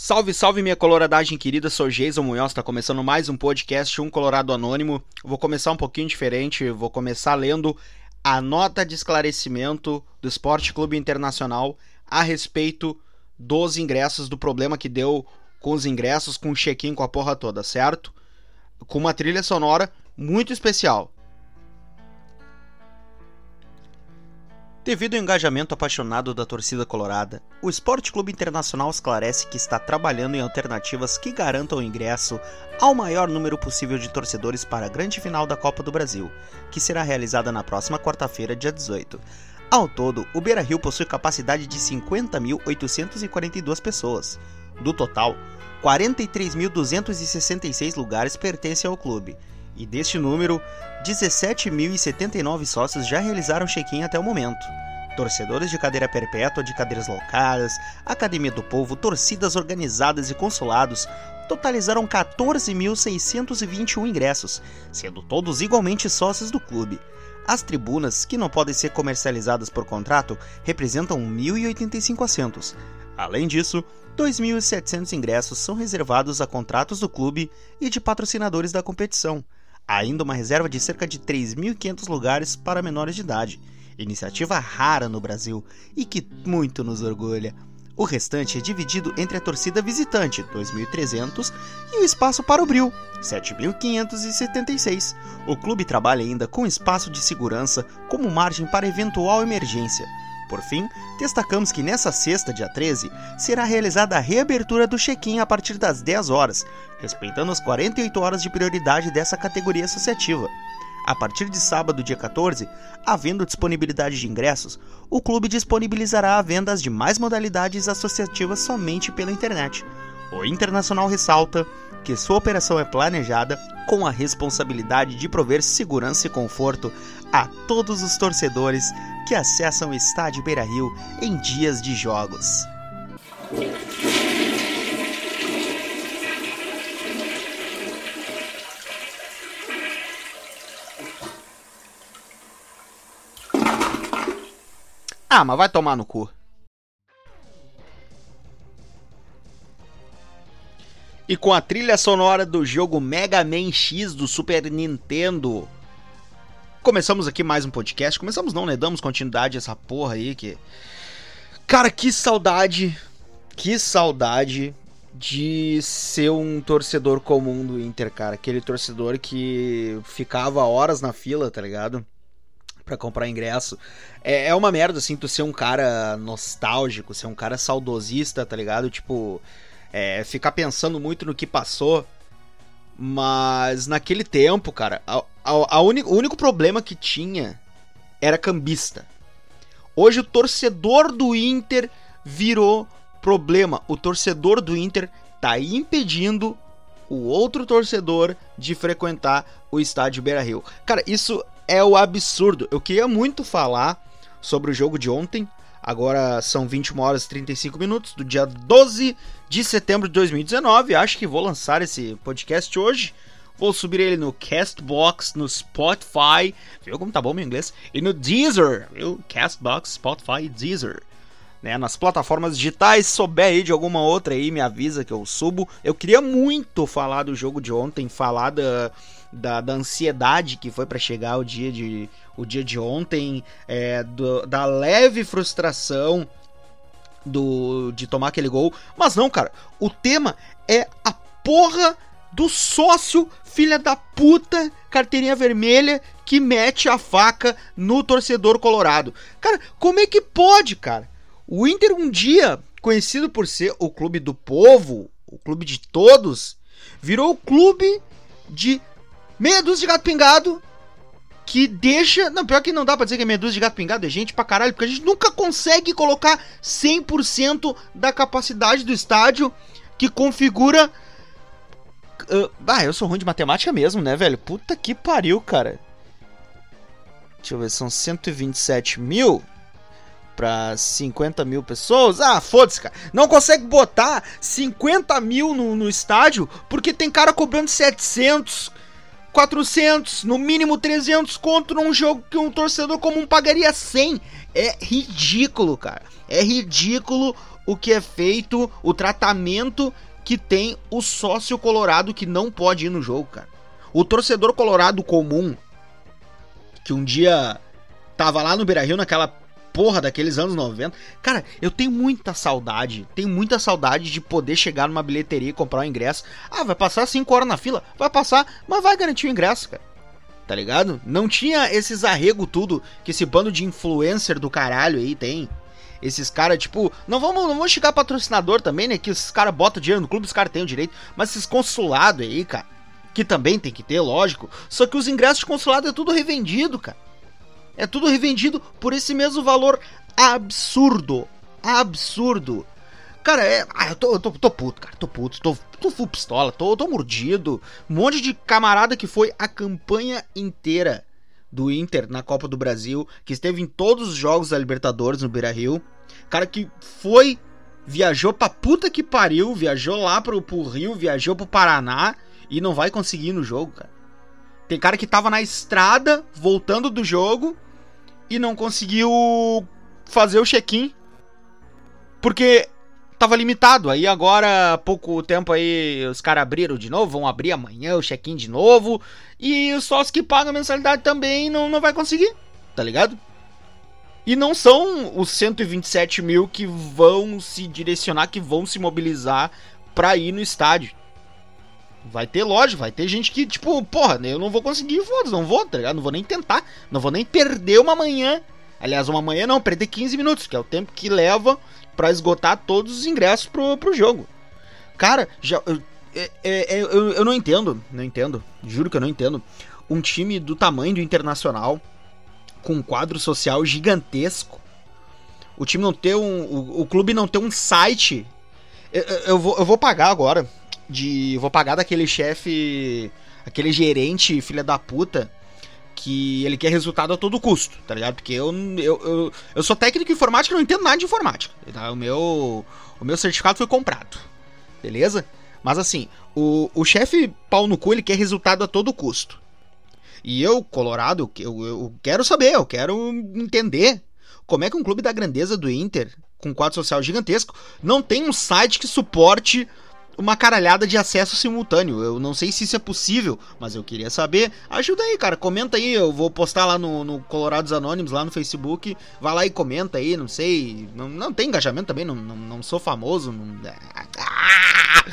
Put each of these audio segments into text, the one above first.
Salve, salve minha coloradagem querida, sou Jason Munhoz, está começando mais um podcast Um Colorado Anônimo. Vou começar um pouquinho diferente, vou começar lendo a nota de esclarecimento do Esporte Clube Internacional a respeito dos ingressos, do problema que deu com os ingressos, com o check-in, com a porra toda, certo? Com uma trilha sonora muito especial. Devido ao engajamento apaixonado da torcida colorada, o Esporte Clube Internacional esclarece que está trabalhando em alternativas que garantam o ingresso ao maior número possível de torcedores para a grande final da Copa do Brasil, que será realizada na próxima quarta-feira, dia 18. Ao todo, o Beira-Rio possui capacidade de 50.842 pessoas. Do total, 43.266 lugares pertencem ao clube, e deste número, 17.079 sócios já realizaram check-in até o momento. Torcedores de cadeira perpétua, de cadeiras locadas, Academia do Povo, torcidas organizadas e consulados totalizaram 14.621 ingressos, sendo todos igualmente sócios do clube. As tribunas, que não podem ser comercializadas por contrato, representam 1.085 assentos. Além disso, 2.700 ingressos são reservados a contratos do clube e de patrocinadores da competição ainda uma reserva de cerca de 3.500 lugares para menores de idade, iniciativa rara no Brasil e que muito nos orgulha. O restante é dividido entre a torcida visitante, 2.300, e o espaço para o Bril, 7.576. O clube trabalha ainda com espaço de segurança como margem para eventual emergência. Por fim, destacamos que nessa sexta, dia 13, será realizada a reabertura do check-in a partir das 10 horas, respeitando as 48 horas de prioridade dessa categoria associativa. A partir de sábado, dia 14, havendo disponibilidade de ingressos, o clube disponibilizará a venda de mais modalidades associativas somente pela internet. O Internacional ressalta que sua operação é planejada com a responsabilidade de prover segurança e conforto a todos os torcedores que acessam o estádio Beira-Rio em dias de jogos. Ah, mas vai tomar no cu. E com a trilha sonora do jogo Mega Man X do Super Nintendo, começamos aqui mais um podcast. Começamos não, né? Damos continuidade a essa porra aí que. Cara, que saudade. Que saudade de ser um torcedor comum do Inter, cara. Aquele torcedor que ficava horas na fila, tá ligado? Pra comprar ingresso. É, é uma merda, assim, tu ser um cara nostálgico, ser um cara saudosista, tá ligado? Tipo, é, ficar pensando muito no que passou. Mas naquele tempo, cara, a, a, o único problema que tinha era cambista. Hoje o torcedor do Inter virou problema. O torcedor do Inter tá impedindo o outro torcedor de frequentar o estádio Beira-Rio. Cara, isso é o absurdo. Eu queria muito falar sobre o jogo de ontem. Agora são 21 horas e 35 minutos do dia 12 de setembro de 2019. Acho que vou lançar esse podcast hoje. Vou subir ele no Castbox, no Spotify, viu como tá bom meu inglês? E no Deezer, viu? Castbox, Spotify Deezer. Né, nas plataformas digitais, se souber aí de alguma outra aí, me avisa que eu subo. Eu queria muito falar do jogo de ontem, falar da, da, da ansiedade que foi para chegar o dia de, o dia de ontem, é, do, da leve frustração do de tomar aquele gol. Mas não, cara, o tema é a porra do sócio filha da puta carteirinha vermelha que mete a faca no torcedor colorado. Cara, como é que pode, cara? O Inter um dia, conhecido por ser o clube do povo, o clube de todos, virou o clube de meia dúzia de gato pingado que deixa. Não, pior que não dá pra dizer que é meia dúzia de gato pingado, é gente pra caralho, porque a gente nunca consegue colocar 100% da capacidade do estádio que configura. Uh, ah, eu sou ruim de matemática mesmo, né, velho? Puta que pariu, cara. Deixa eu ver, são 127 mil pra 50 mil pessoas. Ah, foda-se, cara. Não consegue botar 50 mil no, no estádio porque tem cara cobrando 700, 400, no mínimo 300 contra um jogo que um torcedor comum pagaria 100. É ridículo, cara. É ridículo o que é feito, o tratamento que tem o sócio colorado que não pode ir no jogo, cara. O torcedor colorado comum, que um dia tava lá no Beira Rio naquela porra daqueles anos 90. Cara, eu tenho muita saudade, tenho muita saudade de poder chegar numa bilheteria e comprar um ingresso. Ah, vai passar 5 horas na fila? Vai passar, mas vai garantir o ingresso, cara. Tá ligado? Não tinha esses arrego tudo que esse bando de influencer do caralho aí tem. Esses caras, tipo, não vamos, não vamos chegar patrocinador também, né? Que os caras botam dinheiro no clube, os caras têm o direito. Mas esses consulados aí, cara, que também tem que ter, lógico. Só que os ingressos de consulado é tudo revendido, cara. É tudo revendido por esse mesmo valor absurdo. Absurdo. Cara, é. Ah, eu tô, eu tô, tô puto, cara. Tô puto, tô, tô full pistola, tô, tô mordido. Um monte de camarada que foi a campanha inteira do Inter na Copa do Brasil, que esteve em todos os jogos da Libertadores no Beira Rio. Cara que foi, viajou pra puta que pariu, viajou lá pro, pro Rio, viajou pro Paraná e não vai conseguir ir no jogo, cara. Tem cara que tava na estrada, voltando do jogo, e não conseguiu fazer o check-in porque tava limitado. Aí agora, pouco tempo aí, os caras abriram de novo, vão abrir amanhã o check-in de novo. E os sócios que pagam mensalidade também não, não vai conseguir, tá ligado? E não são os 127 mil que vão se direcionar, que vão se mobilizar pra ir no estádio. Vai ter loja, vai ter gente que, tipo, porra, eu não vou conseguir, foda não vou, tá ligado? Não vou nem tentar, não vou nem perder uma manhã. Aliás, uma manhã não, perder 15 minutos, que é o tempo que leva para esgotar todos os ingressos pro, pro jogo. Cara, já. Eu, é, é, é, eu, eu não entendo, não entendo, juro que eu não entendo. Um time do tamanho do Internacional, com um quadro social gigantesco, o time não ter um. O, o clube não ter um site. Eu, eu, vou, eu vou pagar agora de. Vou pagar daquele chefe. Aquele gerente, filha da puta. Que ele quer resultado a todo custo, tá ligado? Porque eu, eu, eu, eu sou técnico em informática e não entendo nada de informática. Tá? O, meu, o meu certificado foi comprado. Beleza? Mas assim, o, o chefe pau no cu, ele quer resultado a todo custo. E eu, Colorado, eu, eu quero saber, eu quero entender como é que um clube da grandeza do Inter, com um quadro social gigantesco, não tem um site que suporte uma caralhada de acesso simultâneo. Eu não sei se isso é possível, mas eu queria saber. Ajuda aí, cara. Comenta aí. Eu vou postar lá no, no Colorados Anônimos, lá no Facebook. Vai lá e comenta aí. Não sei. Não, não tem engajamento também. Não, não, não sou famoso. Não... Ah,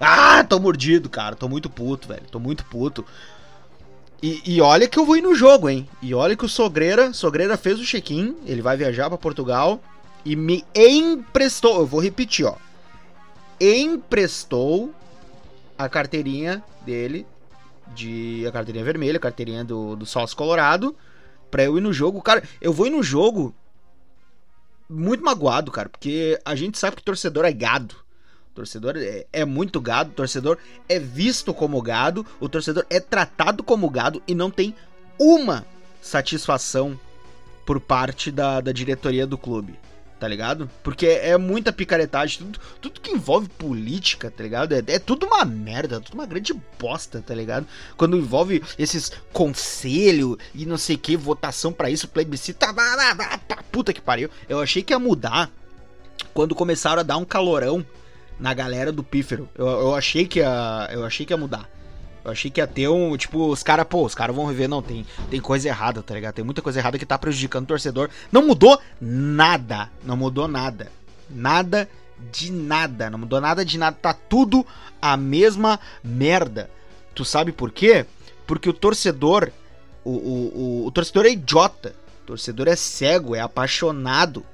ah, tô mordido, cara. Tô muito puto, velho. Tô muito puto. E, e, olha que eu vou ir no jogo, hein? E olha que o Sogreira, Sogreira fez o check-in, ele vai viajar para Portugal e me emprestou. Eu vou repetir, ó emprestou a carteirinha dele, de a carteirinha vermelha, a carteirinha do, do sócio colorado, pra eu ir no jogo. Cara, eu vou ir no jogo muito magoado, cara, porque a gente sabe que torcedor é gado. O torcedor é, é muito gado, torcedor é visto como gado, o torcedor é tratado como gado e não tem uma satisfação por parte da, da diretoria do clube tá ligado? Porque é muita picaretagem, tudo, tudo que envolve política, tá ligado? É, é, tudo uma merda, tudo uma grande bosta, tá ligado? Quando envolve esses conselho e não sei que, votação para isso, plebiscito, tá, tá, tá, puta que pariu. Eu achei que ia mudar quando começaram a dar um calorão na galera do pífero. Eu, eu achei que ia, eu achei que ia mudar. Eu achei que ia ter um, tipo, os caras, pô, os caras vão rever, não, tem, tem coisa errada, tá ligado? Tem muita coisa errada que tá prejudicando o torcedor. Não mudou nada, não mudou nada. Nada de nada, não mudou nada de nada, tá tudo a mesma merda. Tu sabe por quê? Porque o torcedor, o, o, o, o torcedor é idiota, o torcedor é cego, é apaixonado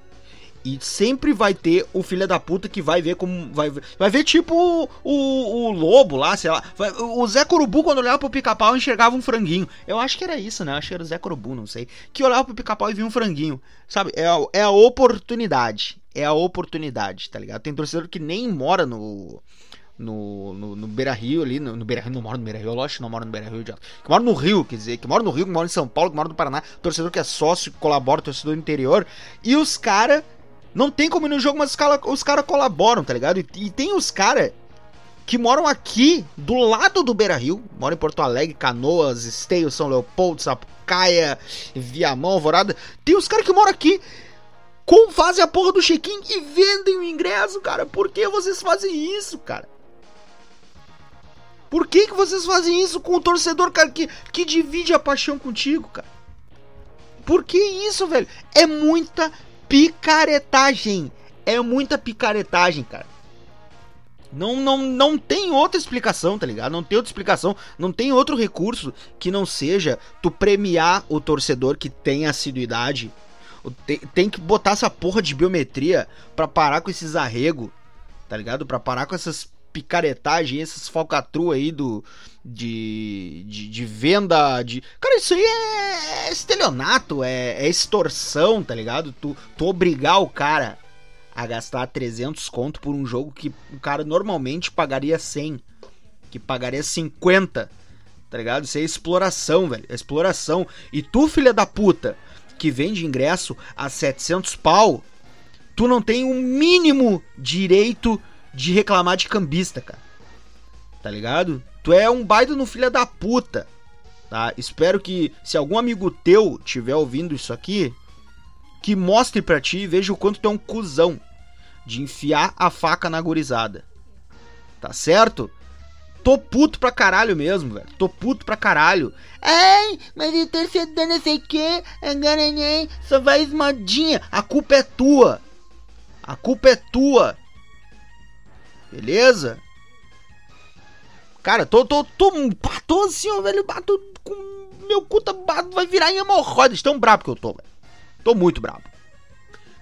e sempre vai ter o filho da puta que vai ver como. Vai, vai ver tipo o, o, o lobo lá, sei lá. Vai, o Zé Corubu, quando olhava pro pica-pau, enxergava um franguinho. Eu acho que era isso, né? Eu acho que era o Zé Corubu, não sei. Que olhava pro pica-pau e via um franguinho. Sabe? É a, é a oportunidade. É a oportunidade, tá ligado? Tem torcedor que nem mora no. No, no, no Beira Rio ali, no, no Beira Rio, não mora no Beira Rio, lógico que não mora no Beira Rio, idiota. Que mora no Rio, quer dizer, que mora no Rio, que mora em São Paulo, que mora no Paraná, torcedor que é sócio, colabora, torcedor interior, e os caras não tem como ir no jogo, mas os caras cara colaboram, tá ligado? E, e tem os caras que moram aqui, do lado do Beira Rio, moram em Porto Alegre, Canoas, Esteio, São Leopoldo, Sapucaia, Viamão, Alvorada. Tem os caras que moram aqui com, fazem a porra do check-in e vendem o ingresso, cara. Por que vocês fazem isso, cara? Por que, que vocês fazem isso com o torcedor, cara, que, que divide a paixão contigo, cara? Por que isso, velho? É muita picaretagem. É muita picaretagem, cara. Não, não, não tem outra explicação, tá ligado? Não tem outra explicação, não tem outro recurso que não seja tu premiar o torcedor que tem assiduidade. Tem, tem que botar essa porra de biometria pra parar com esses arrego, tá ligado? Pra parar com essas picaretagem, essas falcatru aí do de, de, de, venda de. Cara, isso aí é, é estelionato, é, é, extorsão, tá ligado? Tu, tu obrigar o cara a gastar 300 conto por um jogo que o cara normalmente pagaria 100, que pagaria 50, tá ligado? Isso é exploração, velho. É exploração. E tu, filha da puta, que vende ingresso a 700 pau, tu não tem o um mínimo direito de reclamar de cambista, cara. Tá ligado? Tu é um baita no filha da puta. Tá? Espero que se algum amigo teu tiver ouvindo isso aqui, que mostre pra ti e veja o quanto tu é um cuzão de enfiar a faca na gurizada. Tá certo? Tô puto pra caralho mesmo, velho. Tô puto pra caralho. Ai, mas o torcedor não sei o que, só vai modinha. A culpa é tua. A culpa é tua. Beleza? Cara, tô, tô, tô, tô assim, ó, velho, bato com meu cu tá, vai virar em hemorroidas, tão brabo que eu tô, velho. Tô muito brabo.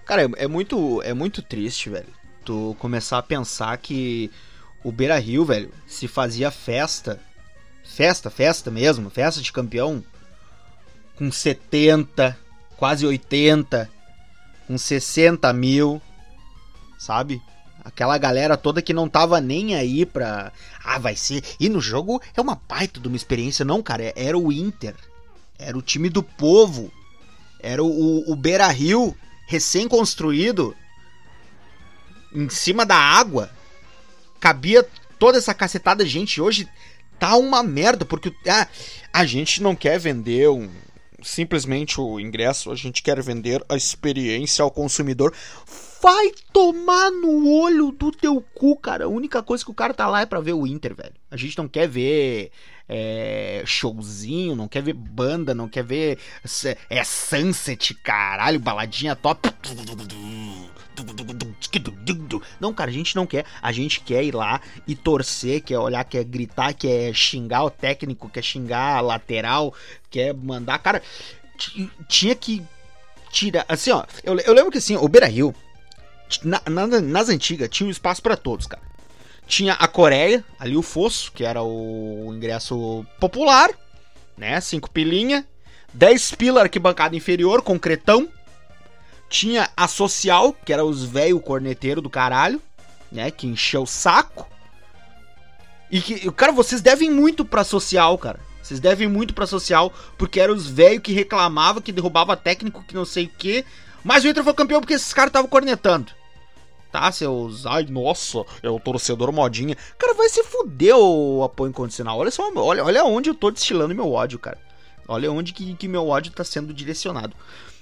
Cara, é, é, muito, é muito triste, velho, tu começar a pensar que o Beira Rio, velho, se fazia festa, festa, festa mesmo, festa de campeão, com 70, quase 80, com 60 mil, sabe? Aquela galera toda que não tava nem aí pra. Ah, vai ser. E no jogo é uma baita de uma experiência. Não, cara. Era o Inter. Era o time do povo. Era o, o Beira Rio recém-construído. Em cima da água. Cabia toda essa cacetada de gente. Hoje tá uma merda. Porque ah, a gente não quer vender um, simplesmente o ingresso, a gente quer vender a experiência ao consumidor. Vai tomar no olho do teu cu, cara. A única coisa que o cara tá lá é pra ver o Inter, velho. A gente não quer ver é, showzinho, não quer ver banda, não quer ver é sunset, caralho, baladinha top. Não, cara, a gente não quer. A gente quer ir lá e torcer, quer olhar, quer gritar, quer xingar o técnico, quer xingar a lateral, quer mandar. Cara, tinha que tirar. Assim, ó, eu, eu lembro que assim, o Beira Rio na, na, nas antigas tinha um espaço para todos, cara. Tinha a Coreia, ali o Fosso, que era o ingresso popular, né? Cinco pilinha. 10 pila arquibancada inferior, concretão. Tinha a social, que era os velho corneteiro do caralho, né? Que encheu o saco. E que, cara, vocês devem muito pra social, cara. Vocês devem muito pra social, porque eram os velhos que reclamava, que derrubava técnico, que não sei o que. Mas o Inter foi campeão porque esses caras estavam cornetando tá, seus. Ai, nossa, é o torcedor modinha. Cara, vai se fuder o apoio incondicional. Olha só, olha, olha onde eu tô destilando meu ódio, cara. Olha onde que, que meu ódio tá sendo direcionado.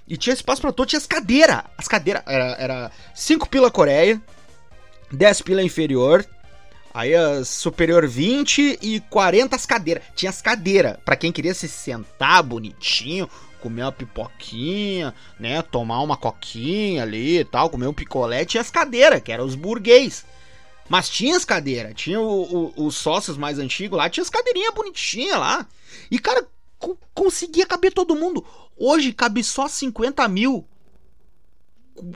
E tinha espaço para todo, tinha as cadeiras. As cadeiras, era, era 5 pila Coreia, 10 pila inferior, aí a superior 20 e 40 as cadeiras. Tinha as cadeiras, para quem queria se sentar bonitinho, comer uma pipoquinha, né? Tomar uma coquinha ali e tal, comer um picolé. Tinha as cadeiras, que eram os burguês. Mas tinha as cadeiras, tinha os sócios mais antigos lá, tinha as cadeirinhas bonitinhas lá. E, cara, co conseguia caber todo mundo. Hoje cabe só 50 mil.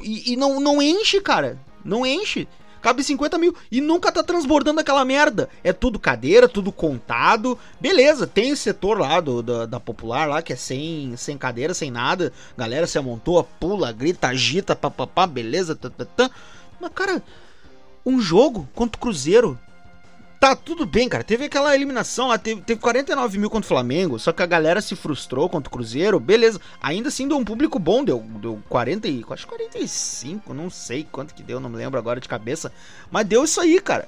E, e não, não enche, cara. Não enche cabe 50 mil e nunca tá transbordando aquela merda. É tudo cadeira, tudo contado. Beleza, tem o setor lá do, da, da popular lá que é sem, sem cadeira, sem nada. Galera se amontoa, pula, grita, agita, papapá, beleza. Tá, tá. Mas, cara, um jogo contra o Cruzeiro Tá, tudo bem, cara. Teve aquela eliminação lá, teve, teve 49 mil contra o Flamengo, só que a galera se frustrou contra o Cruzeiro, beleza. Ainda assim deu um público bom, deu, deu 40 e. Acho 45, não sei quanto que deu, não me lembro agora de cabeça. Mas deu isso aí, cara.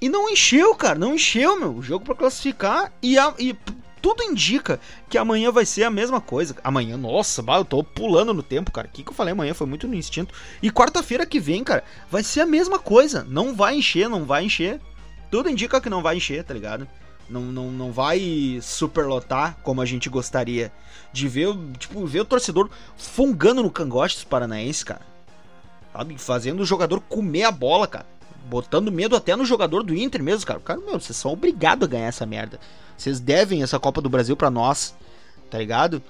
E não encheu, cara, não encheu, meu. O jogo pra classificar e, a, e tudo indica que amanhã vai ser a mesma coisa. Amanhã, nossa, eu tô pulando no tempo, cara. O que, que eu falei amanhã foi muito no instinto. E quarta-feira que vem, cara, vai ser a mesma coisa. Não vai encher, não vai encher. Tudo indica que não vai encher, tá ligado? Não, não, não vai superlotar como a gente gostaria de ver, tipo, ver o torcedor fungando no cangote dos paranaenses, cara. Sabe? Fazendo o jogador comer a bola, cara. Botando medo até no jogador do Inter mesmo, cara. Cara, meu, vocês são obrigados a ganhar essa merda. Vocês devem essa Copa do Brasil para nós, tá ligado?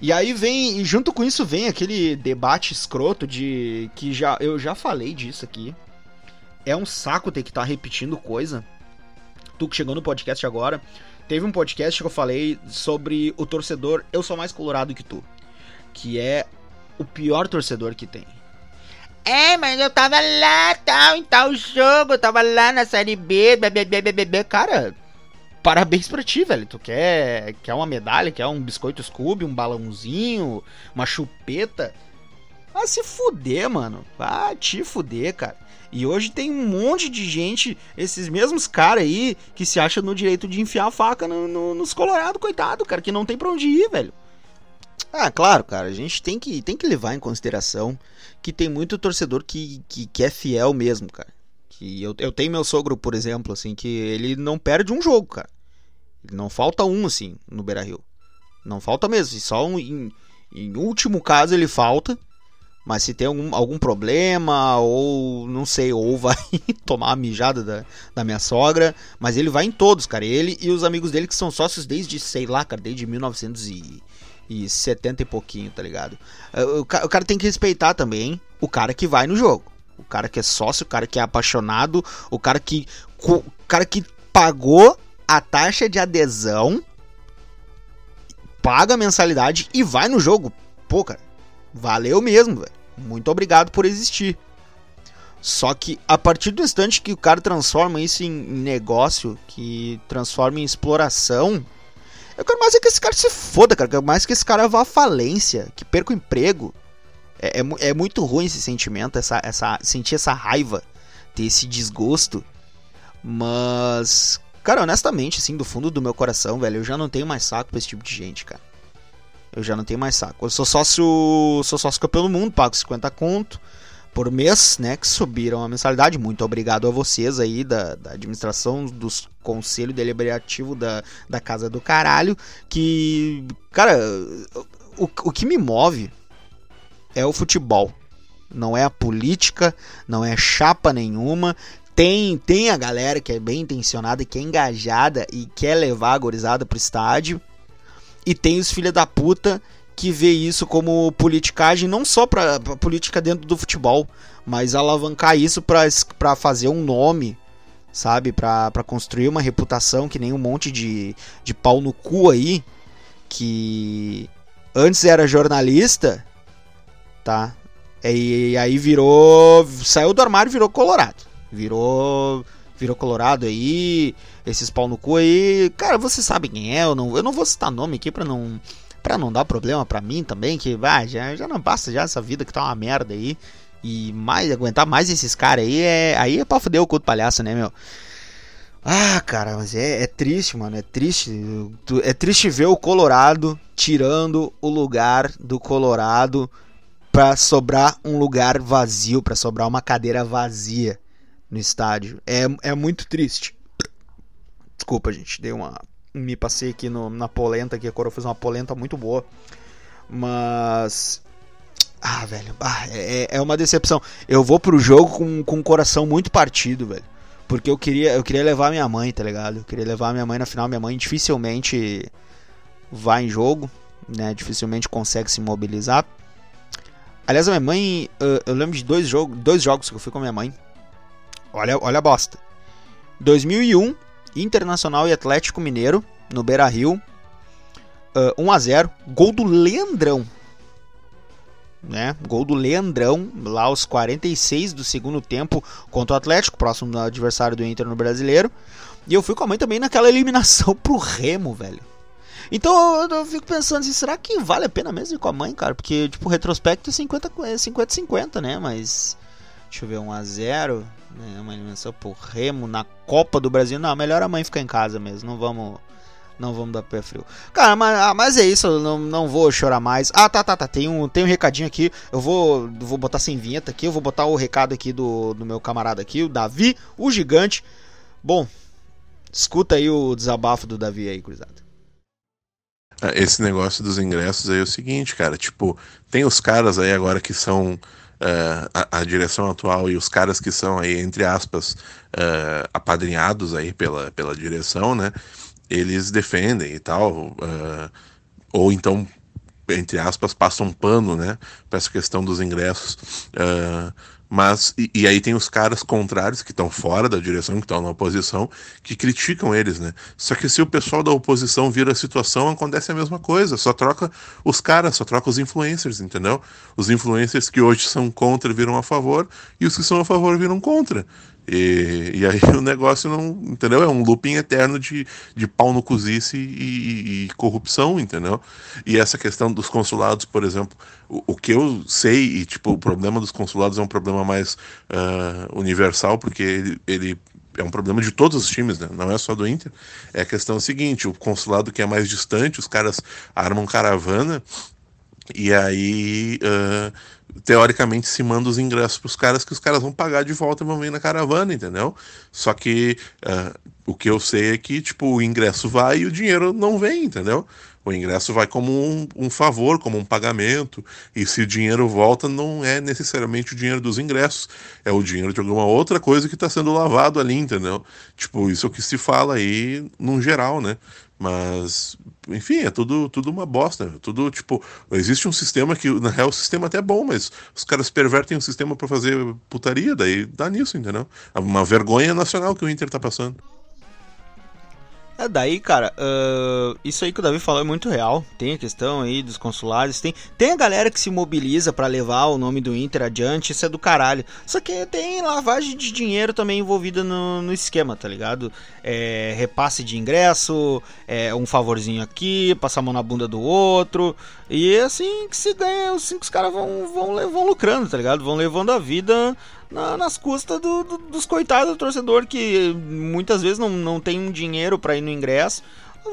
E aí vem, e junto com isso vem aquele debate escroto de que já eu já falei disso aqui. É um saco ter que estar tá repetindo coisa. Tu que chegou no podcast agora, teve um podcast que eu falei sobre o torcedor Eu sou mais colorado que tu, que é o pior torcedor que tem. É, mas eu tava lá, tal, em tal jogo, eu tava lá na série B, bebê, cara. Parabéns pra ti, velho. Tu quer, quer uma medalha, quer um biscoito Scooby, um balãozinho, uma chupeta? Vai se fuder, mano. Vai te fuder, cara. E hoje tem um monte de gente, esses mesmos caras aí, que se acham no direito de enfiar a faca no, no, nos colorados, coitado, cara, que não tem pra onde ir, velho. Ah, claro, cara, a gente tem que, tem que levar em consideração que tem muito torcedor que, que, que é fiel mesmo, cara. Que eu, eu tenho meu sogro, por exemplo, assim, que ele não perde um jogo, cara. Ele não falta um, assim, no Beira Rio. Não falta mesmo. Só um, em, em último caso ele falta. Mas se tem algum, algum problema, ou não sei, ou vai tomar a mijada da, da minha sogra. Mas ele vai em todos, cara. Ele e os amigos dele que são sócios desde, sei lá, cara, desde 1900 e e 70 e pouquinho, tá ligado? É, o, o cara tem que respeitar também o cara que vai no jogo. O cara que é sócio, o cara que é apaixonado, o cara que. O cara que pagou a taxa de adesão, paga a mensalidade e vai no jogo. Pô, cara, valeu mesmo. Muito obrigado por existir. Só que a partir do instante que o cara transforma isso em negócio, que transforma em exploração, eu quero mais é que esse cara se foda, cara. Eu quero mais que esse cara vá à falência, que perca o emprego. É, é, é, muito ruim esse sentimento, essa, essa, sentir essa raiva, ter esse desgosto. Mas, cara, honestamente, assim, do fundo do meu coração, velho, eu já não tenho mais saco pra esse tipo de gente, cara. Eu já não tenho mais saco. Eu sou sócio. Sou sócio campeão do mundo, pago 50 conto por mês, né, que subiram a mensalidade. Muito obrigado a vocês aí da, da administração, dos conselho deliberativo da, da Casa do Caralho, que, cara, o, o que me move é o futebol. Não é a política, não é chapa nenhuma. Tem, tem a galera que é bem intencionada, que é engajada e quer levar a gorizada pro estádio. E tem os filha da puta que vê isso como politicagem não só para política dentro do futebol, mas alavancar isso para fazer um nome, sabe? Para construir uma reputação que nem um monte de, de pau no cu aí, que antes era jornalista, tá? E aí virou. Saiu do armário e virou colorado. Virou. Virou colorado aí. Esses pau no cu aí. Cara, você sabe quem é. Eu não, eu não vou citar nome aqui pra não para não dar problema para mim também, que ah, já, já não basta já essa vida que tá uma merda aí. E mais aguentar mais esses caras aí é aí é pra foder o cu do palhaço, né, meu? Ah, cara, mas é, é triste, mano. É triste. É triste ver o Colorado tirando o lugar do Colorado pra sobrar um lugar vazio, pra sobrar uma cadeira vazia no estádio. É, é muito triste. Desculpa, gente. Dei uma me passei aqui no, na polenta, que a Coro fez uma polenta muito boa. Mas. Ah, velho, ah, é, é uma decepção. Eu vou pro jogo com, com o coração muito partido, velho. Porque eu queria, eu queria levar minha mãe, tá ligado? Eu queria levar minha mãe na final. Minha mãe dificilmente vai em jogo, né? Dificilmente consegue se mobilizar. Aliás, a minha mãe, eu lembro de dois jogos, dois jogos que eu fui com a minha mãe. Olha, olha a bosta. 2001 Internacional e Atlético Mineiro, no Beira Rio. Uh, 1 a 0 Gol do Leandrão. Né? Gol do Leandrão, lá aos 46 do segundo tempo contra o Atlético, próximo do adversário do Inter no Brasileiro. E eu fui com a mãe também naquela eliminação pro Remo, velho. Então eu, eu fico pensando assim, será que vale a pena mesmo ir com a mãe, cara? Porque, tipo, retrospecto é 50-50, né? Mas. Deixa eu ver, 1x0 né, uma eliminação pro Remo na Copa do Brasil. Não, melhor a mãe ficar em casa mesmo. Não vamos, Não vamos dar pé frio. Cara, mas, ah, mas é isso, não, não vou chorar mais. Ah, tá, tá, tá. Tem um, tem um recadinho aqui. Eu vou, vou botar sem vinheta aqui. Eu vou botar o recado aqui do, do meu camarada aqui, o Davi, o gigante. Bom, escuta aí o desabafo do Davi aí, cruzado. Ah, esse negócio dos ingressos aí é o seguinte, cara. Tipo, tem os caras aí agora que são. Uh, a, a, direção atual e os caras que são aí, entre aspas, uh, apadrinhados aí pela, pela direção, né? eles defendem e tal, uh, ou então, entre aspas, passam pano, né, para essa questão dos ingressos. Mas, e, e, aí tem os caras contrários que estão fora da direção, que estão na oposição, que criticam eles, né? Só que se o pessoal da oposição vira a situação, acontece a mesma coisa. Só troca os caras, só troca os influencers, entendeu? Os influencers que hoje são contra viram a favor, e os que são a favor viram contra. E, e aí o negócio não, entendeu? É um looping eterno de, de pau no cozice e, e, corrupção, entendeu? E essa questão dos consulados, por exemplo, o, o, que eu sei, e tipo, o problema dos consulados é um problema mais uh, universal, porque ele, ele é um problema de todos os times, né? Não é só do Inter. É a questão seguinte: o consulado que é mais distante, os caras armam caravana e aí uh, teoricamente se manda os ingressos para os caras que os caras vão pagar de volta e vão vir na caravana, entendeu? Só que uh, o que eu sei é que, tipo, o ingresso vai e o dinheiro não vem, entendeu? O ingresso vai como um, um, favor, como um pagamento, e se o dinheiro volta, não é necessariamente o dinheiro dos ingressos, é o dinheiro de alguma outra coisa que está sendo lavado ali, entendeu? Tipo, isso é o que se fala aí, num geral, né? Mas, enfim, é tudo, tudo uma bosta. É tudo, tipo, existe um sistema que, na real, o sistema é até bom, mas os caras pervertem o sistema para fazer putaria, daí dá nisso, entendeu? É uma vergonha nacional que o Inter tá passando. É, daí, cara, uh, isso aí que o Davi falou é muito real. Tem a questão aí dos consulares, tem, tem a galera que se mobiliza para levar o nome do Inter adiante, isso é do caralho. Só que tem lavagem de dinheiro também envolvida no, no esquema, tá ligado? É, repasse de ingresso, é, um favorzinho aqui, passar a mão na bunda do outro. E é assim que se ganha, assim que os caras vão, vão, vão lucrando, tá ligado? Vão levando a vida na, nas custas do, do, dos coitados do torcedor que muitas vezes não, não tem um dinheiro para ir no ingresso.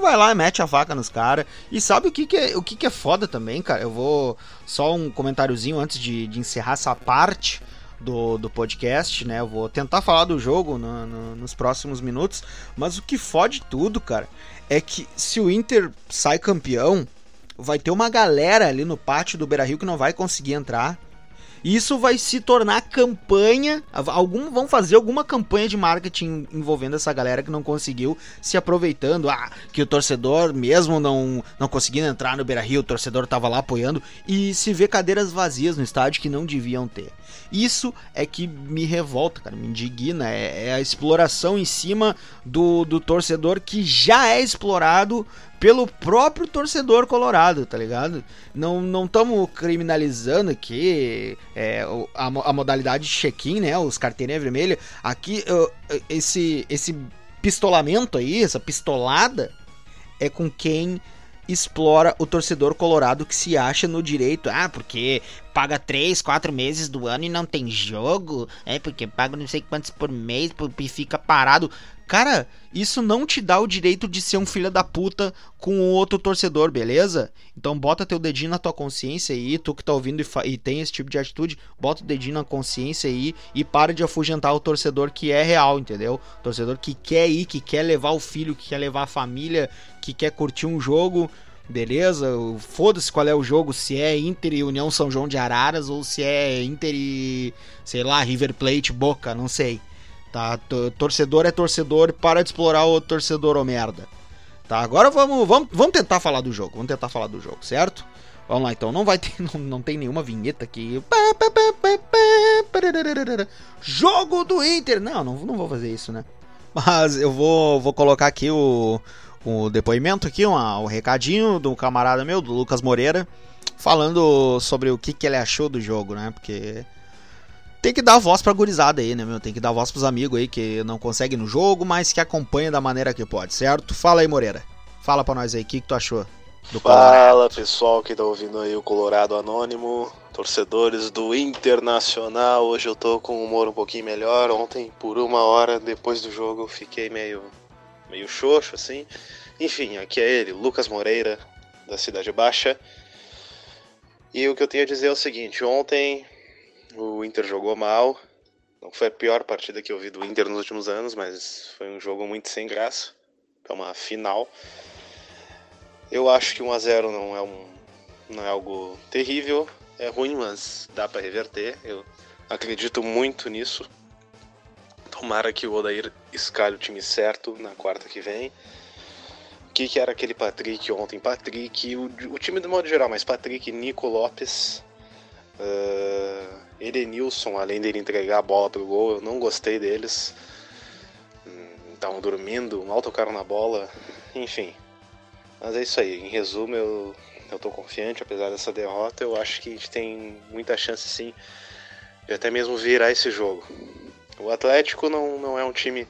Vai lá e mete a faca nos caras. E sabe o que, que, é, o que, que é foda também, cara? Eu vou. Só um comentáriozinho antes de, de encerrar essa parte do, do podcast, né? Eu vou tentar falar do jogo no, no, nos próximos minutos. Mas o que fode tudo, cara, é que se o Inter sai campeão, vai ter uma galera ali no pátio do Beira Rio que não vai conseguir entrar isso vai se tornar campanha. Algum, vão fazer alguma campanha de marketing envolvendo essa galera que não conseguiu se aproveitando. Ah, que o torcedor, mesmo não, não conseguindo entrar no Beira Rio, o torcedor tava lá apoiando. E se vê cadeiras vazias no estádio que não deviam ter. Isso é que me revolta, cara, me indigna. É, é a exploração em cima do, do torcedor que já é explorado pelo próprio torcedor colorado, tá ligado? Não não estamos criminalizando aqui é, a, a, modalidade de check-in, né? Os carteirinha vermelha. Aqui, esse, esse pistolamento aí, essa pistolada, é com quem explora o torcedor colorado que se acha no direito. Ah, porque paga 3, 4 meses do ano e não tem jogo. É porque paga não sei quantos por mês e fica parado. Cara, isso não te dá o direito de ser um filho da puta com outro torcedor, beleza? Então bota teu dedinho na tua consciência aí, tu que tá ouvindo e, e, tem esse tipo de atitude, bota o dedinho na consciência aí e para de afugentar o torcedor que é real, entendeu? Torcedor que quer ir, que quer levar o filho, que quer levar a família, que quer curtir um jogo, beleza? Foda-se qual é o jogo, se é Inter e União São João de Araras ou se é Inter e, sei lá, River Plate Boca, não sei. Tá? Torcedor é torcedor, para de explorar o torcedor ou merda. Tá? Agora vamos, vamos, vamos tentar falar do jogo. Vamos tentar falar do jogo, certo? Vamos lá então, não vai ter, não, não tem nenhuma vinheta aqui. Jogo do Inter. Não, não, não vou fazer isso, né? Mas eu vou, vou colocar aqui o, o depoimento aqui, uma, um recadinho do camarada meu, do Lucas Moreira, falando sobre o que, que ele achou do jogo, né? Porque tem que dar voz pra gurizada aí, né, meu? Tem que dar voz pros amigos aí que não conseguem no jogo, mas que acompanham da maneira que pode, certo? Fala aí, Moreira. Fala pra nós aí, o que, que tu achou? Do Fala, pessoal que tá ouvindo aí o Colorado Anônimo, torcedores do Internacional. Hoje eu tô com o humor um pouquinho melhor. Ontem, por uma hora depois do jogo, eu fiquei meio meio xoxo assim. Enfim, aqui é ele, Lucas Moreira, da Cidade Baixa. E o que eu tenho a dizer é o seguinte: ontem o Inter jogou mal. Não foi a pior partida que eu vi do Inter nos últimos anos, mas foi um jogo muito sem graça. É uma final. Eu acho que 1 a 0 não é um não é algo terrível, é ruim, mas dá para reverter. Eu acredito muito nisso. Tomara que o Odair escalhe o time certo na quarta que vem. O que, que era aquele Patrick ontem? Patrick, o, o time do modo geral, mas Patrick, Nico Lopes, uh, Edenilson, além dele entregar a bola pro gol, eu não gostei deles. Estavam hum, dormindo, mal tocaram na bola, enfim. Mas é isso aí, em resumo eu, eu tô confiante, apesar dessa derrota, eu acho que a gente tem muita chance sim de até mesmo virar esse jogo. O Atlético não, não é um time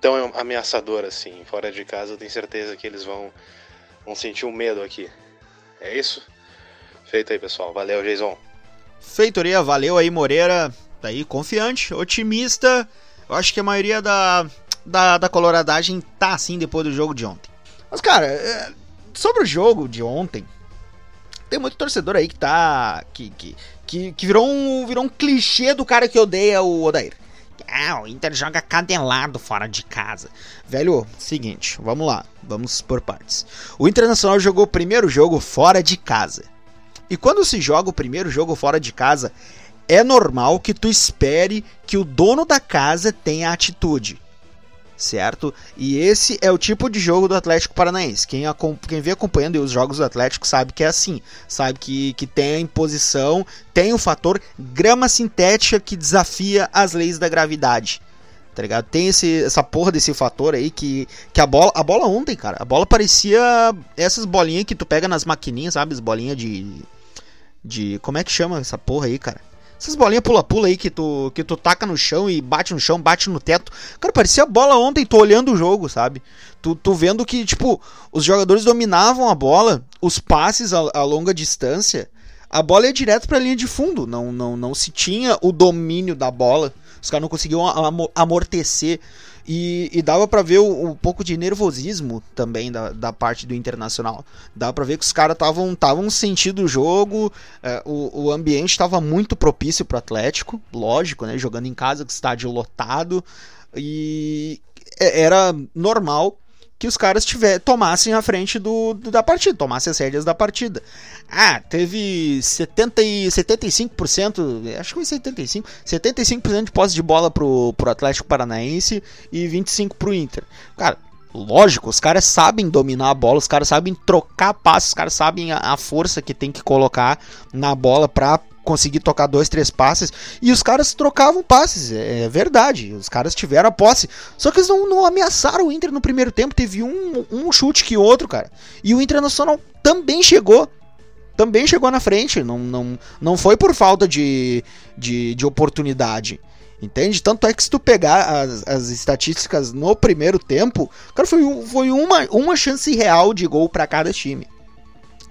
tão ameaçador assim. Fora de casa eu tenho certeza que eles vão, vão sentir um medo aqui. É isso? Feito aí, pessoal. Valeu, Jason. Feitoria, valeu aí, Moreira. Tá aí, confiante, otimista. Eu acho que a maioria da, da, da coloradagem tá assim depois do jogo de ontem. Mas, cara, é, sobre o jogo de ontem, tem muito torcedor aí que tá. que, que, que, que virou, um, virou um clichê do cara que odeia o Odair. Ah, o Inter joga cadelado fora de casa. Velho, seguinte, vamos lá, vamos por partes. O Internacional jogou o primeiro jogo fora de casa. E quando se joga o primeiro jogo fora de casa, é normal que tu espere que o dono da casa tenha atitude certo? E esse é o tipo de jogo do Atlético Paranaense. Quem, quem vem acompanhando os jogos do Atlético sabe que é assim, sabe que, que tem a imposição, tem o fator grama sintética que desafia as leis da gravidade. Tá ligado? Tem esse, essa porra desse fator aí que, que a bola. A bola ontem, cara, a bola parecia essas bolinhas que tu pega nas maquininhas, sabe? As bolinhas de. De. Como é que chama essa porra aí, cara? Essas bolinhas pula-pula aí que tu, que tu taca no chão e bate no chão, bate no teto. Cara, parecia bola ontem, tô olhando o jogo, sabe? Tu, tu vendo que, tipo, os jogadores dominavam a bola, os passes a, a longa distância, a bola ia direto pra linha de fundo. Não, não, não se tinha o domínio da bola. Os caras não conseguiam amortecer e, e dava para ver um pouco de nervosismo também da, da parte do Internacional. Dava para ver que os caras estavam tavam sentindo o jogo, é, o, o ambiente estava muito propício para Atlético, lógico, né? Jogando em casa com estádio lotado. E é, era normal que os caras tiver, tomassem a frente do, do, da partida, tomassem as rédeas da partida. Ah, teve 70 e 75%, acho que foi 75, 75% de posse de bola pro, pro Atlético Paranaense e 25 pro Inter. Cara, lógico, os caras sabem dominar a bola, os caras sabem trocar passos, os caras sabem a, a força que tem que colocar na bola pra conseguir tocar dois, três passes. E os caras trocavam passes, é, é verdade. Os caras tiveram a posse. Só que eles não, não ameaçaram o Inter no primeiro tempo. Teve um, um chute que outro, cara. E o Internacional também chegou. Também chegou na frente. Não, não, não foi por falta de, de, de oportunidade. Entende? Tanto é que se tu pegar as, as estatísticas no primeiro tempo, cara, foi, foi uma, uma chance real de gol para cada time.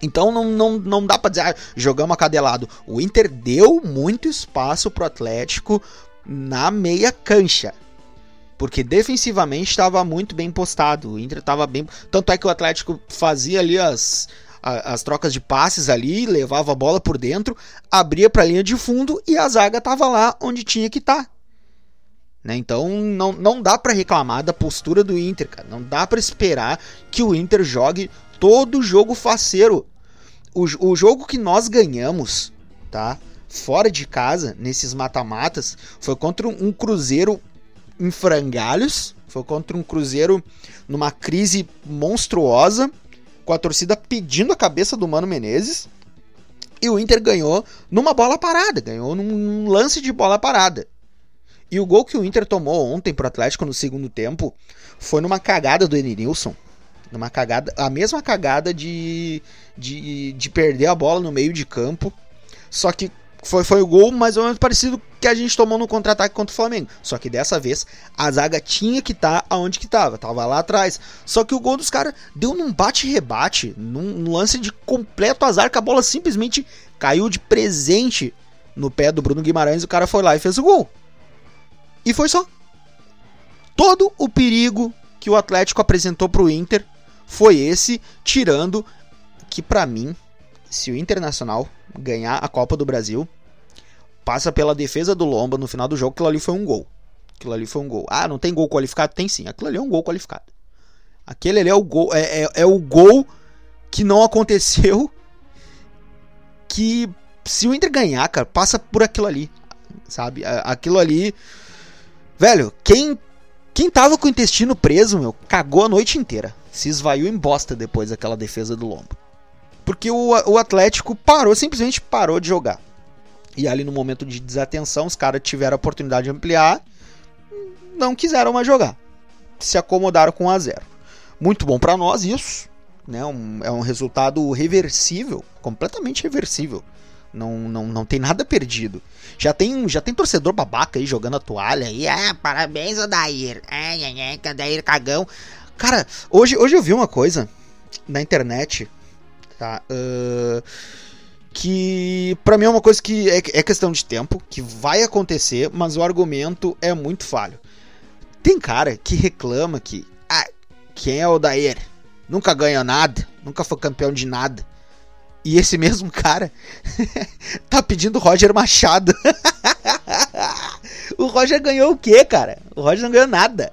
Então não, não, não dá pra dizer, ah, jogamos acadelado. O Inter deu muito espaço pro Atlético na meia cancha. Porque defensivamente estava muito bem postado. O Inter estava bem. Tanto é que o Atlético fazia ali as, as trocas de passes ali, levava a bola por dentro, abria para a linha de fundo e a zaga estava lá onde tinha que estar. Tá. Né? Então não, não dá para reclamar da postura do Inter, cara. Não dá para esperar que o Inter jogue todo jogo faceiro. O, o jogo que nós ganhamos, tá? Fora de casa, nesses mata-matas, foi contra um Cruzeiro em frangalhos. Foi contra um Cruzeiro numa crise monstruosa, com a torcida pedindo a cabeça do Mano Menezes. E o Inter ganhou numa bola parada, ganhou num lance de bola parada. E o gol que o Inter tomou ontem pro Atlético no segundo tempo foi numa cagada do Enilson. Numa cagada, a mesma cagada de, de, de perder a bola no meio de campo. Só que foi, foi o gol mais ou menos parecido que a gente tomou no contra-ataque contra o Flamengo. Só que dessa vez a zaga tinha que estar tá aonde que tava, tava lá atrás. Só que o gol dos caras deu num bate-rebate, num, num, lance de completo azar, que a bola simplesmente caiu de presente no pé do Bruno Guimarães. O cara foi lá e fez o gol. E foi só. Todo o perigo que o Atlético apresentou pro Inter foi esse, tirando que para mim, se o Internacional ganhar a Copa do Brasil, passa pela defesa do Lomba no final do jogo, aquilo ali foi um gol. Aquilo ali foi um gol. Ah, não tem gol qualificado? Tem sim. Aquilo ali é um gol qualificado. Aquele ali é o gol, é, é, é o gol que não aconteceu. Que se o Inter ganhar, cara, passa por aquilo ali. Sabe? Aquilo ali. Velho, quem quem tava com o intestino preso, meu, cagou a noite inteira. Se esvaiu em bosta depois daquela defesa do Lombo. Porque o, o Atlético parou, simplesmente parou de jogar. E ali no momento de desatenção, os caras tiveram a oportunidade de ampliar, não quiseram mais jogar. Se acomodaram com 1 a 0. Muito bom para nós isso, né? Um, é um resultado reversível, completamente reversível. Não, não, não tem nada perdido. Já tem, já tem torcedor babaca aí jogando a toalha aí. Ah, parabéns, Odair. Ai, ai, ai, Odair cagão. Cara, hoje, hoje eu vi uma coisa na internet, tá? Uh, que para mim é uma coisa que é, é questão de tempo, que vai acontecer, mas o argumento é muito falho. Tem cara que reclama que, ah, quem é o Odair? Nunca ganhou nada, nunca foi campeão de nada. E esse mesmo cara tá pedindo Roger Machado. o Roger ganhou o quê, cara? O Roger não ganhou nada.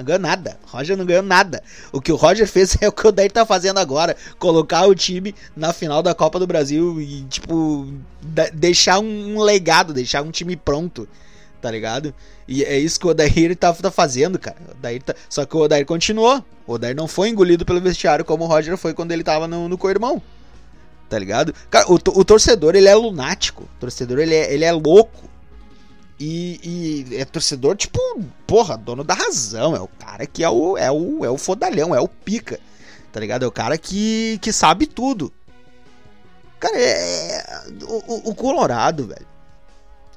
Não ganhou nada. Roger não ganhou nada. O que o Roger fez é o que o Daí tá fazendo agora. Colocar o time na final da Copa do Brasil e, tipo, deixar um, um legado, deixar um time pronto. Tá ligado? E é isso que o Odair tá, tá fazendo, cara. O Odair tá... Só que o Odair continuou. O Odair não foi engolido pelo vestiário como o Roger foi quando ele tava no, no co-irmão tá ligado? Cara, o, o torcedor, ele é lunático. O torcedor, ele é, ele é louco. E, e, é torcedor, tipo, porra, dono da razão. É o cara que é o, é o, é o fodalhão, é o pica. Tá ligado? É o cara que, que sabe tudo. Cara, é. é o, o Colorado, velho.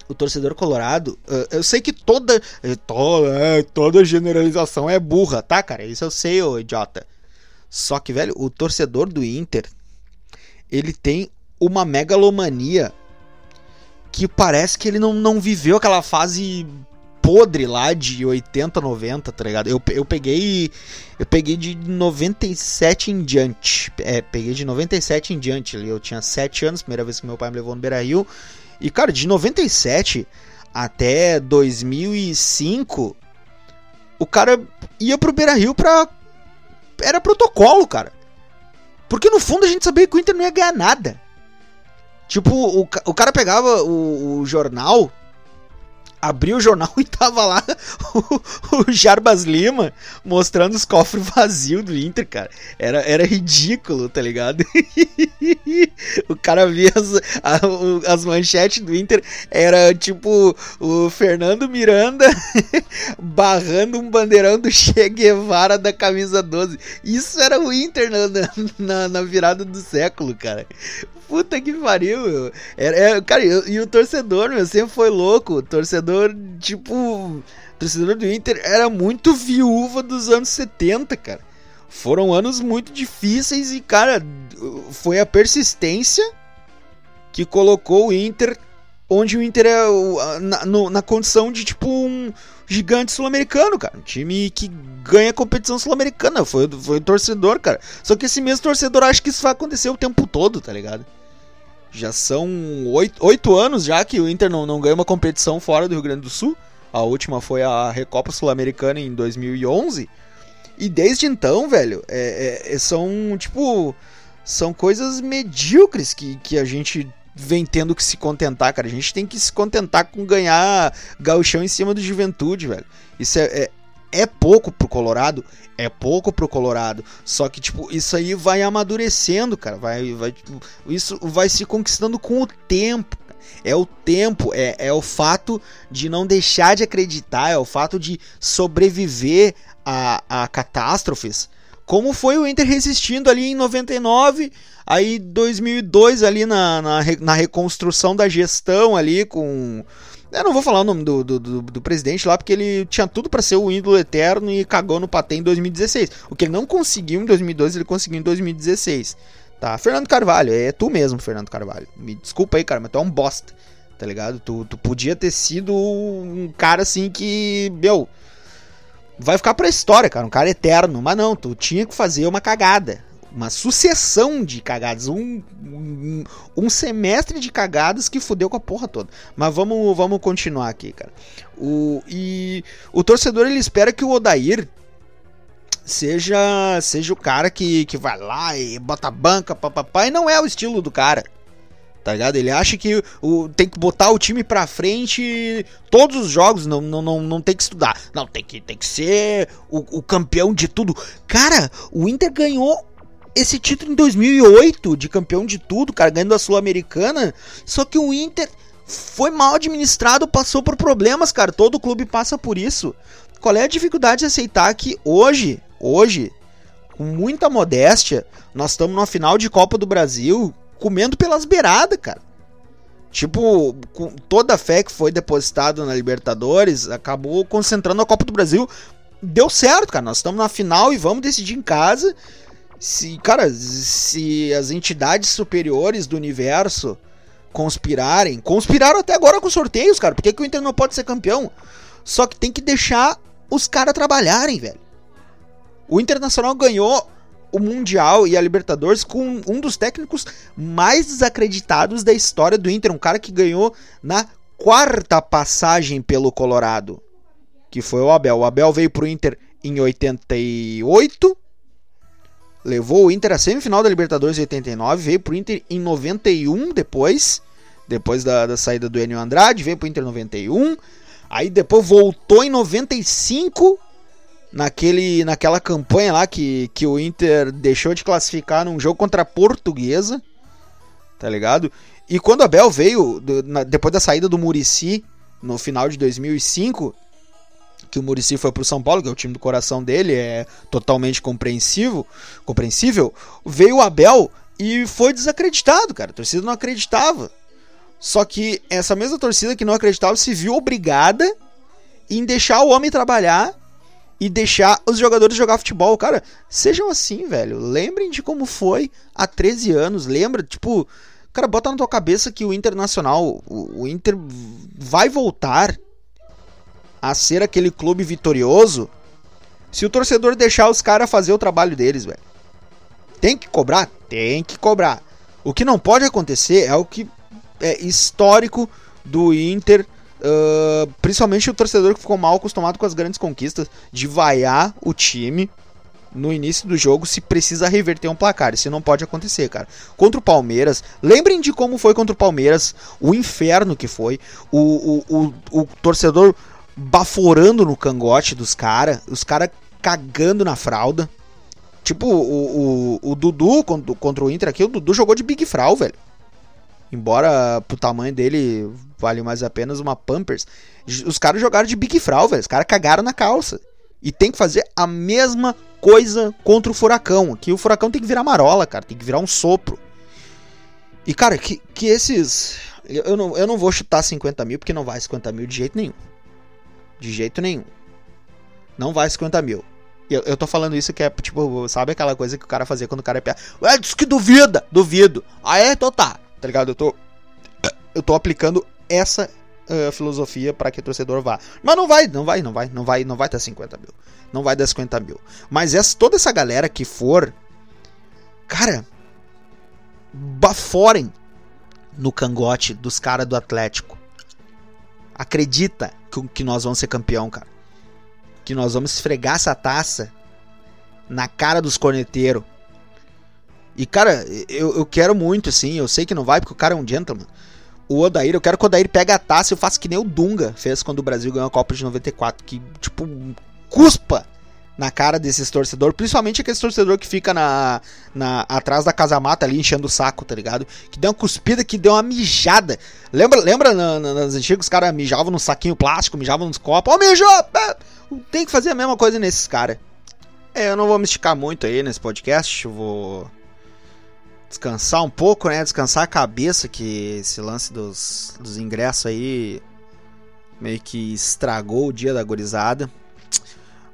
O torcedor colorado, eu sei que toda, toda, é, toda generalização é burra, tá, cara? Isso eu sei, ô idiota. Só que, velho, o torcedor do Inter ele tem uma megalomania que parece que ele não, não viveu aquela fase podre lá de 80, 90, tá ligado? Eu, eu peguei eu peguei de 97 em diante. É, peguei de 97 em diante. Eu tinha 7 anos, primeira vez que meu pai me levou no Beira-Rio. E cara, de 97 até 2005, o cara ia pro Beira-Rio pra era protocolo, cara. Porque no fundo a gente sabia que o Inter não ia ganhar nada. Tipo, o, o cara pegava o, o jornal abri o jornal e tava lá o, o, Jarbas Lima mostrando os cofres vazios do Inter, cara. Era, era ridículo, tá ligado? o cara via as, a, as manchetes do Inter, era tipo o Fernando Miranda barrando um bandeirão do Che Guevara da camisa 12. Isso era o Inter na, na, na virada do século, cara. Puta que pariu, meu. Era, cara, e, e o torcedor, meu, sempre foi louco. O torcedor, tipo. Torcedor do Inter era muito viúva dos anos 70, cara. Foram anos muito difíceis e, cara, foi a persistência que colocou o Inter onde o Inter é na, no, na condição de, tipo, um gigante sul-americano, cara. Um time que ganha competição sul-americana. Foi, foi torcedor, cara. Só que esse mesmo torcedor acha que isso vai acontecer o tempo todo, tá ligado? Já são oito, oito anos já que o Inter não, não ganha uma competição fora do Rio Grande do Sul. A última foi a Recopa Sul-Americana em 2011. E desde então, velho, é, é, são, tipo, são coisas medíocres que, que a gente vem tendo que se contentar, cara. A gente tem que se contentar com ganhar gauchão em cima do Juventude, velho. Isso é, é, é, pouco pro Colorado, é pouco pro Colorado. Só que, tipo, isso aí vai amadurecendo, cara. Vai, vai, tipo, isso vai se conquistando com o tempo. É o tempo, é, é o fato de não deixar de acreditar, é o fato de sobreviver a, a catástrofes. Como foi o Inter resistindo ali em 99 Aí 2002 ali na, na, na reconstrução da gestão ali com... Eu não vou falar o nome do, do, do, do presidente lá, porque ele tinha tudo para ser o ídolo eterno e cagou no patê em 2016. O que ele não conseguiu em 2012, ele conseguiu em 2016. Tá? Fernando Carvalho, é tu mesmo, Fernando Carvalho. Me desculpa aí, cara, mas tu é um bosta. Tá ligado? Tu, tu podia ter sido um cara assim que. Meu vai ficar pra história, cara. Um cara eterno. Mas não, tu tinha que fazer uma cagada. Uma sucessão de cagadas. Um, um, um semestre de cagadas que fudeu com a porra toda. Mas vamos, vamos continuar aqui, cara. O, e o torcedor ele espera que o Odair seja seja o cara que, que vai lá e bota a banca, papapá, e não é o estilo do cara. Tá ligado? Ele acha que o, tem que botar o time pra frente todos os jogos, não, não, não, não tem que estudar. Não, tem que, tem que ser o, o campeão de tudo. Cara, o Inter ganhou esse título em 2008 de campeão de tudo, cara, ganhando a Sul-Americana. Só que o Inter foi mal administrado, passou por problemas, cara. Todo clube passa por isso. Qual é a dificuldade de aceitar que hoje, hoje, com muita modéstia, nós estamos numa final de Copa do Brasil comendo pelas beiradas, cara. Tipo, com toda a fé que foi depositada na Libertadores, acabou concentrando a Copa do Brasil. Deu certo, cara. Nós estamos na final e vamos decidir em casa. Se, cara, se as entidades superiores do universo conspirarem, conspiraram até agora com sorteios, cara. Por que, que o Inter não pode ser campeão? Só que tem que deixar os caras trabalharem, velho. O Internacional ganhou o Mundial e a Libertadores com um dos técnicos mais desacreditados da história do Inter, um cara que ganhou na quarta passagem pelo Colorado, que foi o Abel. O Abel veio pro Inter em 88, levou o Inter à semifinal da Libertadores em 89, veio pro Inter em 91 depois, depois da, da saída do Enio Andrade, veio pro Inter em 91, aí depois voltou em 95 naquele, naquela campanha lá que, que o Inter deixou de classificar num jogo contra a Portuguesa, tá ligado? E quando o Abel veio, do, na, depois da saída do Murici no final de 2005, que o Murici foi pro São Paulo, que é o time do coração dele, é totalmente compreensível, compreensível, veio o Abel e foi desacreditado, cara. A torcida não acreditava. Só que essa mesma torcida que não acreditava se viu obrigada em deixar o homem trabalhar e deixar os jogadores jogar futebol. Cara, sejam assim, velho. Lembrem de como foi há 13 anos. Lembra, tipo, cara, bota na tua cabeça que o Internacional, o, o Inter vai voltar a ser aquele clube vitorioso se o torcedor deixar os caras fazer o trabalho deles, velho. Tem que cobrar? Tem que cobrar. O que não pode acontecer é o que é histórico do Inter Uh, principalmente o torcedor que ficou mal acostumado com as grandes conquistas, de vaiar o time no início do jogo se precisa reverter um placar. Isso não pode acontecer, cara. Contra o Palmeiras, lembrem de como foi contra o Palmeiras, o inferno que foi, o, o, o, o torcedor baforando no cangote dos caras, os caras cagando na fralda. Tipo, o, o, o Dudu contra, contra o Inter aqui, o Dudu jogou de Big Frau, velho. Embora pro tamanho dele vale mais apenas uma Pampers. Os caras jogaram de Big Frau, velho. Os caras cagaram na calça. E tem que fazer a mesma coisa contra o Furacão. Que o Furacão tem que virar marola, cara. Tem que virar um sopro. E, cara, que, que esses. Eu não, eu não vou chutar 50 mil, porque não vai 50 mil de jeito nenhum. De jeito nenhum. Não vai 50 mil. Eu, eu tô falando isso que é, tipo, sabe aquela coisa que o cara fazia quando o cara é piada? Ué, diz que duvida! Duvido! Ah, é? Então tá. Tá ligado? Eu tô. Eu tô aplicando essa uh, filosofia para que o torcedor vá. Mas não vai, não vai, não vai, não vai, não vai dar 50 mil. Não vai dar 50 mil. Mas essa, toda essa galera que for, cara, baforem no cangote dos caras do Atlético. Acredita que, nós vamos ser campeão, cara. Que nós vamos esfregar essa taça na cara dos corneteiros. E, cara, eu, eu quero muito, assim. Eu sei que não vai, porque o cara é um gentleman o Odair, eu quero que o Odair pegue a taça e eu faça que nem o Dunga fez quando o Brasil ganhou a Copa de 94, que, tipo, cuspa na cara desses torcedores, principalmente aquele torcedor que fica na, na atrás da casa mata ali enchendo o saco, tá ligado? Que deu uma cuspida, que deu uma mijada. Lembra, lembra na, na, nas antigas os caras mijavam no saquinho plástico, mijavam nos copos. Ó, oh, mijou! Tem que fazer a mesma coisa nesses caras. É, eu não vou me esticar muito aí nesse podcast, eu vou descansar um pouco, né? Descansar a cabeça, que esse lance dos, dos ingressos aí meio que estragou o dia da gorizada.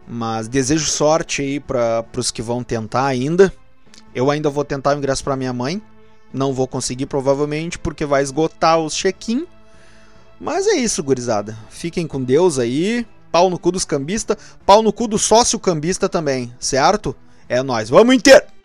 Mas desejo sorte aí para os que vão tentar ainda. Eu ainda vou tentar o ingresso para minha mãe. Não vou conseguir provavelmente porque vai esgotar os check-in. Mas é isso, gurizada. Fiquem com Deus aí. pau no cu dos cambistas, pau no cu do sócio cambista também, certo? É nós. Vamos Inter!